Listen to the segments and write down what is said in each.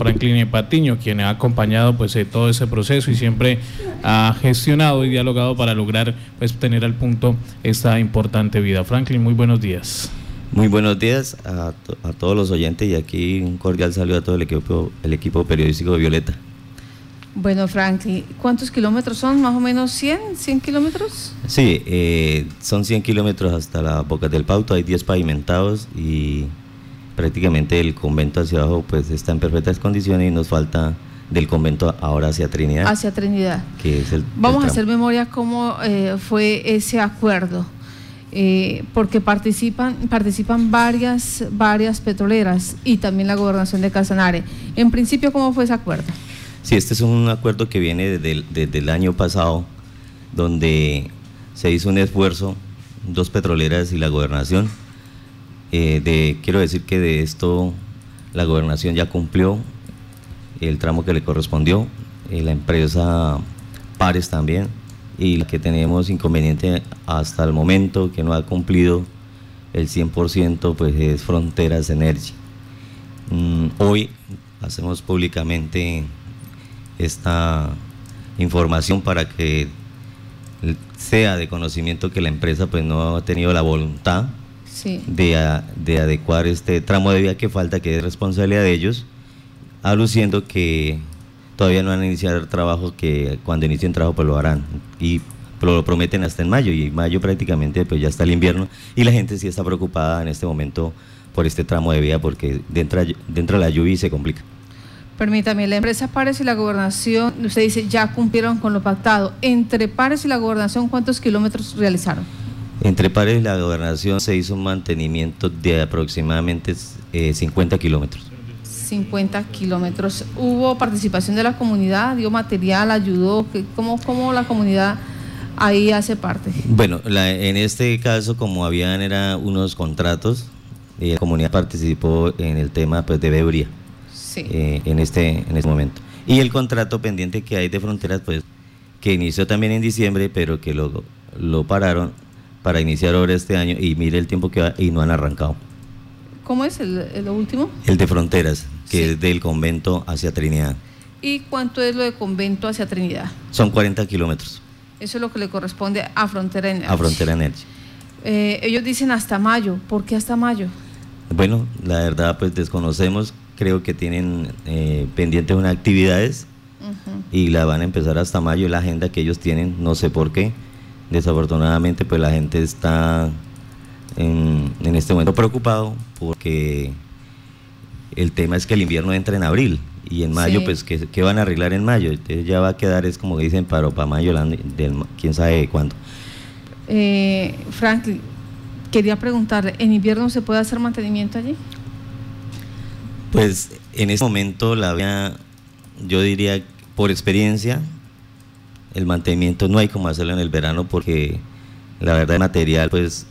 Franklin Patiño, quien ha acompañado pues todo ese proceso y siempre ha gestionado y dialogado para lograr pues tener al punto esta importante vida. Franklin, muy buenos días. Muy buenos días a, todos los oyentes y aquí un cordial saludo a todo el equipo, el equipo periodístico de Violeta. Bueno, Franklin, ¿cuántos kilómetros son? ¿Más o menos 100? ¿100 kilómetros? Sí, eh, son 100 kilómetros hasta la Boca del Pauto, hay 10 pavimentados y prácticamente el convento hacia abajo pues está en perfectas condiciones y nos falta del convento ahora hacia Trinidad. Hacia Trinidad. Que es el, Vamos a hacer memoria cómo eh, fue ese acuerdo. Eh, porque participan, participan varias, varias petroleras y también la gobernación de Casanare. En principio, ¿cómo fue ese acuerdo? Sí, este es un acuerdo que viene desde el, año pasado, donde se hizo un esfuerzo, dos petroleras y la gobernación. Eh, quiero decir que de esto la gobernación ya cumplió el tramo que le correspondió, eh, la empresa Pares también, y la que tenemos inconveniente hasta el momento, que no ha cumplido el 100%, pues es Fronteras Energy. Mm, hoy hacemos públicamente esta información para que sea de conocimiento que la empresa pues no ha tenido la voluntad de, adecuar este tramo de vía que falta, que es responsabilidad de ellos, aluciendo que todavía no han iniciado el trabajo, que cuando inicien trabajo pues lo harán. Y lo prometen hasta en mayo, y mayo prácticamente pues ya está el invierno, y la gente sí está preocupada en este momento por este tramo de vía, porque dentro, dentro de la lluvia se complica. Permítame, la empresa Pares y la gobernación, usted dice, ya cumplieron con lo pactado. Entre Pares y la gobernación, ¿cuántos kilómetros realizaron? Entre Pares y la gobernación se hizo un mantenimiento de aproximadamente 50 eh, kilómetros. 50 kilómetros. ¿Hubo participación de la comunidad? ¿Dio material? ¿Ayudó? ¿Cómo, cómo la comunidad ahí hace parte? Bueno, en este caso, como habían era unos contratos, eh, la comunidad participó en el tema pues, de Bebría eh, en, este, en este momento. Y el contrato pendiente que hay de fronteras, pues, que inició también en diciembre, pero que lo, lo pararon para iniciar ahora este año y mire el tiempo que va y no han arrancado. ¿Cómo es el, último? El de fronteras, que es del convento hacia Trinidad. ¿Y cuánto es lo de convento hacia Trinidad? Son 40 kilómetros. Eso es lo que le corresponde a Frontera Energy. A Frontera Energy. Eh, ellos dicen hasta mayo. ¿Por qué hasta mayo? Bueno, la verdad pues desconocemos creo que tienen eh, pendientes unas actividades y la van a empezar hasta mayo, la agenda que ellos tienen, no sé por qué. Desafortunadamente, pues la gente está en, este momento preocupado porque el tema es que el invierno entra en abril y en mayo, pues, ¿qué, van a arreglar en mayo? Entonces ya va a quedar, es como dicen, para, para mayo, del, quién sabe cuándo. Eh, Franklin, quería preguntarle, ¿en invierno se puede hacer mantenimiento allí? Pues en este momento la vía, yo diría por experiencia, el mantenimiento no hay como hacerlo en el verano porque la verdad el material pues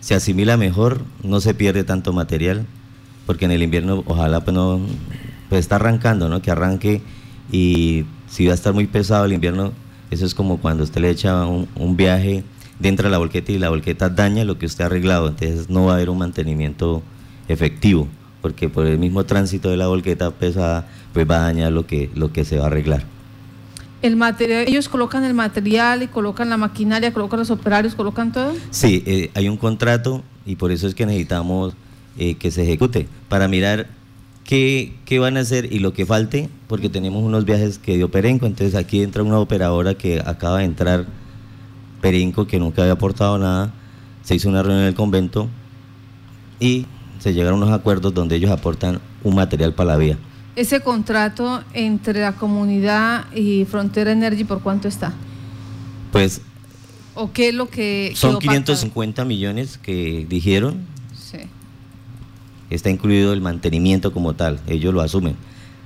se asimila mejor, no se pierde tanto material, porque en el invierno ojalá pues no, pues está arrancando, ¿no? Que arranque y si va a estar muy pesado el invierno, eso es como cuando usted le echa un, viaje dentro de la volqueta y la volqueta daña lo que usted ha arreglado, entonces no va a haber un mantenimiento efectivo porque por el mismo tránsito de la volqueta pesada, pues va a dañar lo que, lo que se va a arreglar. El material, ellos colocan el material y colocan la maquinaria, colocan los operarios, colocan todo. Sí, eh, hay un contrato y por eso es que necesitamos eh, que se ejecute para mirar qué, qué, van a hacer y lo que falte, porque tenemos unos viajes que dio Perenco, entonces aquí entra una operadora que acaba de entrar Perenco, que nunca había aportado nada, se hizo una reunión en el convento y se llegaron unos acuerdos donde ellos aportan un material para la vía. ¿Ese contrato entre la comunidad y Frontera Energy por cuánto está? Pues... ¿O qué es lo que... Son 550 millones que dijeron. Sí. Está incluido el mantenimiento como tal, ellos lo asumen.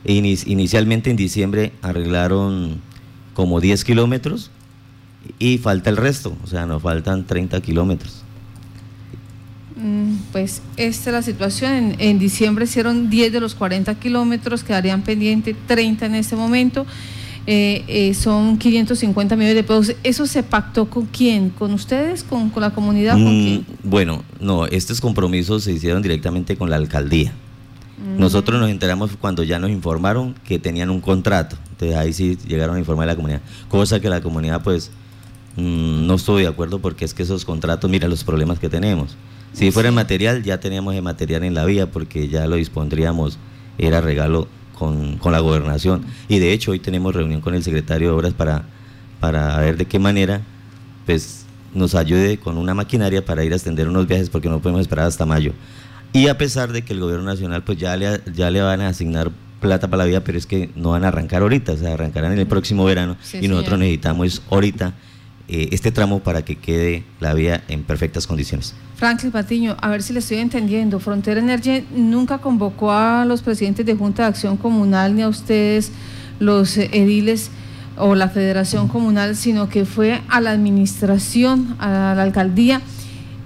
Inicialmente en diciembre arreglaron como 10 kilómetros y falta el resto, o sea, nos faltan 30 kilómetros. Mm, pues esta es la situación. En, diciembre hicieron 10 de los 40 kilómetros, quedarían pendientes 30 en este momento. Eh, eh, son 550 millones de pesos. ¿Eso se pactó con quién? ¿Con ustedes? ¿Con, la comunidad? ¿Con mm, Bueno, no, estos compromisos se hicieron directamente con la alcaldía. Nosotros nos enteramos cuando ya nos informaron que tenían un contrato. Entonces ahí sí llegaron a informar a la comunidad. Cosa que la comunidad pues mm, no estuvo de acuerdo porque es que esos contratos, mira los problemas que tenemos. Si fuera el material, ya teníamos el material en la vía porque ya lo dispondríamos, era regalo con, con, la gobernación. Y de hecho hoy tenemos reunión con el secretario de Obras para, para ver de qué manera pues, nos ayude con una maquinaria para ir a extender unos viajes porque no podemos esperar hasta mayo. Y a pesar de que el gobierno nacional pues ya le, ya le van a asignar plata para la vía, pero es que no van a arrancar ahorita, o sea, arrancarán en el próximo verano y nosotros necesitamos ahorita eh, este tramo para que quede la vía en perfectas condiciones. Franklin Patiño, a ver si le estoy entendiendo, Frontera Energy nunca convocó a los presidentes de Junta de Acción Comunal ni a ustedes, los ediles o la Federación Comunal, sino que fue a la administración, a la alcaldía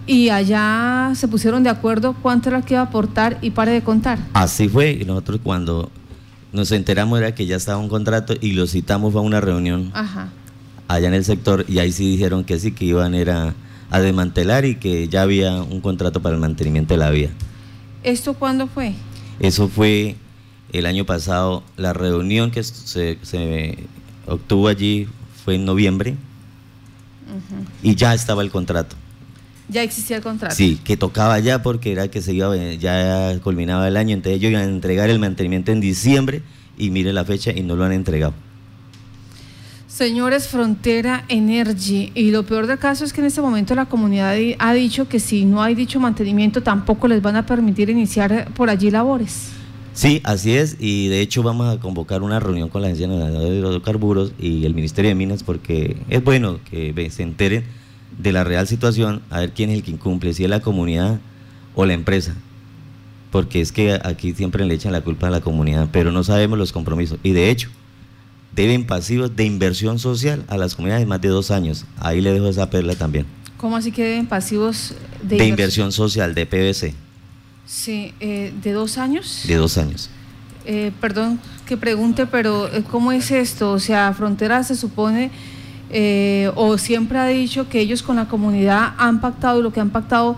y allá se pusieron de acuerdo cuánto era que iba a aportar y pare de contar. Así fue, y nosotros cuando nos enteramos era que ya estaba un contrato y lo citamos a una reunión allá en el sector y ahí sí dijeron que sí, que iban era a desmantelar y que ya había un contrato para el mantenimiento de la vía. ¿Esto cuándo fue? Eso fue el año pasado, la reunión que se, obtuvo allí fue en noviembre y ya estaba el contrato. Ya existía el contrato. Sí, que tocaba ya porque era que se iba, ya culminaba el año, entonces ellos iban a entregar el mantenimiento en diciembre y mire la fecha y no lo han entregado. Señores, Frontera Energy, y lo peor del caso es que en este momento la comunidad ha dicho que si no hay dicho mantenimiento tampoco les van a permitir iniciar por allí labores. Sí, así es, y de hecho vamos a convocar una reunión con la Agencia Nacional de Hidrocarburos y el Ministerio de Minas porque es bueno que se enteren de la real situación, a ver quién es el que incumple, si es la comunidad o la empresa. Porque es que aquí siempre le echan la culpa a la comunidad, pero no sabemos los compromisos. Y de hecho, deben pasivos de inversión social a las comunidades de más de dos años. Ahí le dejo esa perla también. ¿Cómo así que deben pasivos de, inversión? social, de PVC? Sí, eh, ¿de dos años? De dos años. Eh, perdón que pregunte, pero eh, ¿cómo es esto? O sea, Frontera se supone eh, o siempre ha dicho que ellos con la comunidad han pactado y lo que han pactado,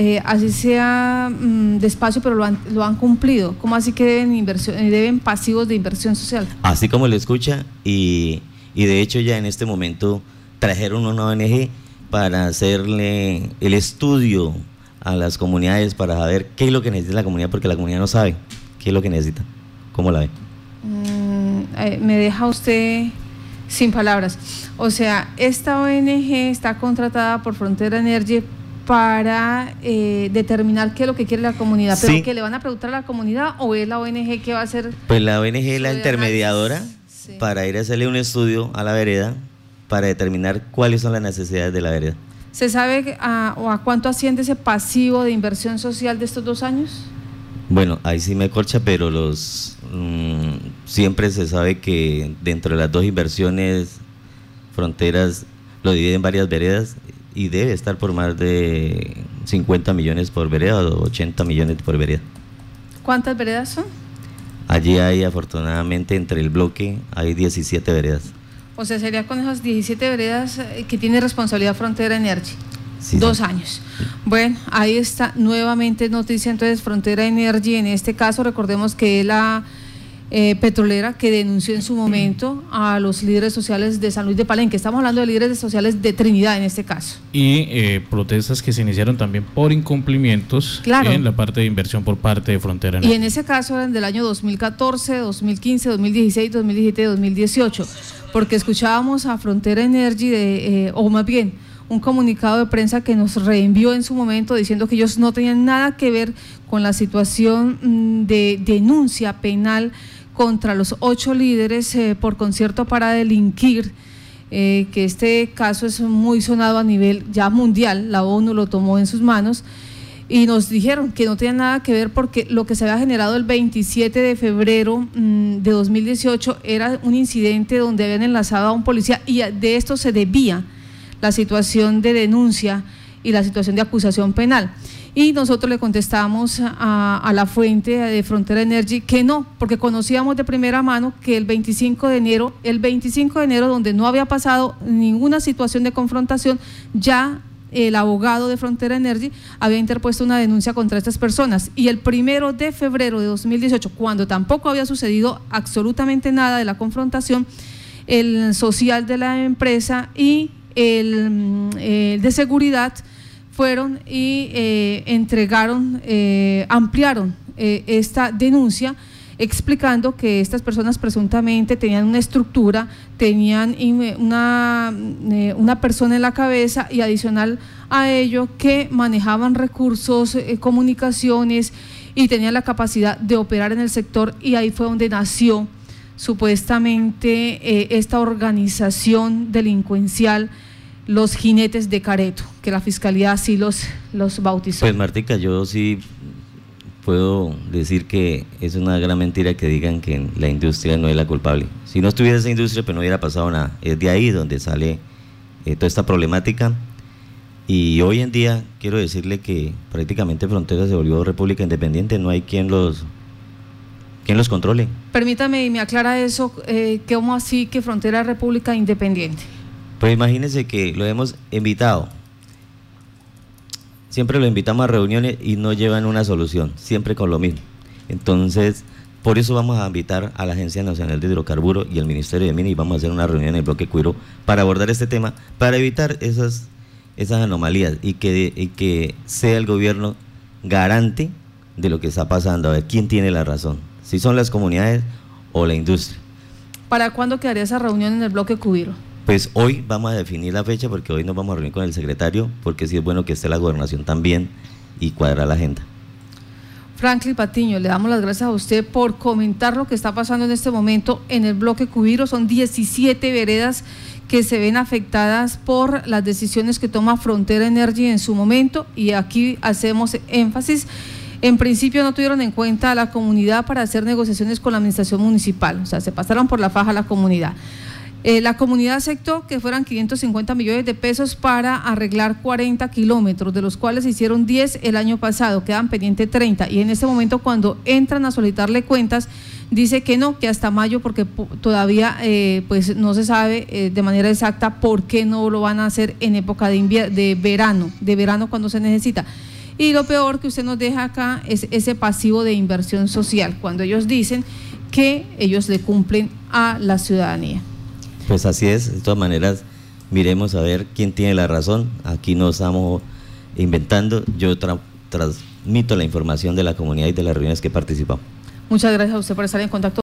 eh, así sea mm, despacio, pero lo han, lo han cumplido. ¿Cómo así que deben, inversión, eh, deben pasivos de inversión social? Así como lo escucha, y, y de hecho ya en este momento trajeron una ONG para hacerle el estudio a las comunidades para saber qué es lo que necesita la comunidad, porque la comunidad no sabe qué es lo que necesita. ¿Cómo la ve? Mm, me deja usted sin palabras. O sea, esta ONG está contratada por Frontera Energy para eh, determinar qué es lo que quiere la comunidad, pero que le van a preguntar a la comunidad o es la ONG que va a hacer. Pues la ONG es la intermediadora para ir a hacerle un estudio a la vereda para determinar cuáles son las necesidades de la vereda. ¿Se sabe a, o a cuánto asciende ese pasivo de inversión social de estos dos años? Bueno, ahí sí me corcha, pero los mm, siempre se sabe que dentro de las dos inversiones fronteras lo dividen en varias veredas y debe estar por más de 50 millones por vereda o 80 millones por vereda. ¿Cuántas veredas son? Allí hay afortunadamente entre el bloque hay 17 veredas. O sea, sería con esas 17 veredas eh, que tiene responsabilidad Frontera Energy. Dos años. Bueno, ahí está nuevamente noticia entonces Frontera Energy. En este caso, recordemos que la eh, petrolera que denunció en su momento a los líderes sociales de San Luis de Palenque. Estamos hablando de líderes sociales de Trinidad en este caso. Y eh, protestas que se iniciaron también por incumplimientos en la parte de inversión por parte de Frontera. Y en ese caso eran del año 2014, 2015, 2016, 2017, 2018, porque escuchábamos a Frontera Energy, de, eh, o más bien, un comunicado de prensa que nos reenvió en su momento diciendo que ellos no tenían nada que ver con la situación mm, de denuncia penal contra los ocho líderes eh, por concierto para delinquir, eh, que este caso es muy sonado a nivel ya mundial, la ONU lo tomó en sus manos y nos dijeron que no tenía nada que ver porque lo que se había generado el 27 de febrero mm, de 2018 era un incidente donde habían enlazado a un policía y de esto se debía la situación de denuncia y la situación de acusación penal. Y nosotros le contestamos a, la fuente de Frontera Energy que no, porque conocíamos de primera mano que el 25 de enero, el 25 de enero donde no había pasado ninguna situación de confrontación, ya el abogado de Frontera Energy había interpuesto una denuncia contra estas personas y el primero de febrero de 2018, cuando tampoco había sucedido absolutamente nada de la confrontación, el social de la empresa y el, mm, de seguridad fueron y eh, entregaron, eh, ampliaron eh, esta denuncia explicando que estas personas presuntamente tenían una estructura, tenían una, eh, una persona en la cabeza y adicional a ello que manejaban recursos, eh, comunicaciones y tenían la capacidad de operar en el sector y ahí fue donde nació supuestamente eh, esta organización delincuencial los jinetes de Careto, que la fiscalía así los, los bautizó. Pues Martica, yo sí puedo decir que es una gran mentira que digan que la industria no es la culpable. Si no estuviera esa industria, pues no hubiera pasado nada. Es de ahí donde sale eh, toda esta problemática. Y hoy en día quiero decirle que prácticamente Frontera se volvió república independiente, no hay quien los quien los controle. Permítame y me aclara eso, eh, ¿cómo así que Frontera es república independiente? Pues imagínense que lo hemos invitado siempre lo invitamos a reuniones y no llevan una solución, siempre con lo mismo. Entonces, por eso vamos a invitar a la Agencia Nacional de Hidrocarburos y al Ministerio de Minas y vamos a hacer una reunión en el bloque Cuiro para abordar este tema, para evitar esas, esas anomalías y que, que sea el gobierno garante de lo que está pasando, a ver quién tiene la razón, si son las comunidades o la industria. ¿Para cuándo quedaría esa reunión en el bloque Cubiro? Pues hoy vamos a definir la fecha porque hoy nos vamos a reunir con el secretario porque sí es bueno que esté la gobernación también y cuadrar la agenda. Franklin Patiño, le damos las gracias a usted por comentar lo que está pasando en este momento en el bloque Cubiro. Son 17 veredas que se ven afectadas por las decisiones que toma Frontera Energy en su momento y aquí hacemos énfasis. En principio no tuvieron en cuenta a la comunidad para hacer negociaciones con la administración municipal, o sea, se pasaron por la faja a la comunidad. Eh, la comunidad aceptó que fueran 550 millones de pesos para arreglar 40 kilómetros, de los cuales se hicieron 10 el año pasado, quedan pendientes 30. Y en este momento, cuando entran a solicitarle cuentas, dice que no, que hasta mayo, porque todavía eh, pues no se sabe eh, de manera exacta por qué no lo van a hacer en época de, de verano, de verano cuando se necesita. Y lo peor que usted nos deja acá es ese pasivo de inversión social, cuando ellos dicen que ellos le cumplen a la ciudadanía. Pues así es, de todas maneras, miremos a ver quién tiene la razón. Aquí no estamos inventando, yo transmito la información de la comunidad y de las reuniones que he participado. Muchas gracias a usted por estar en contacto.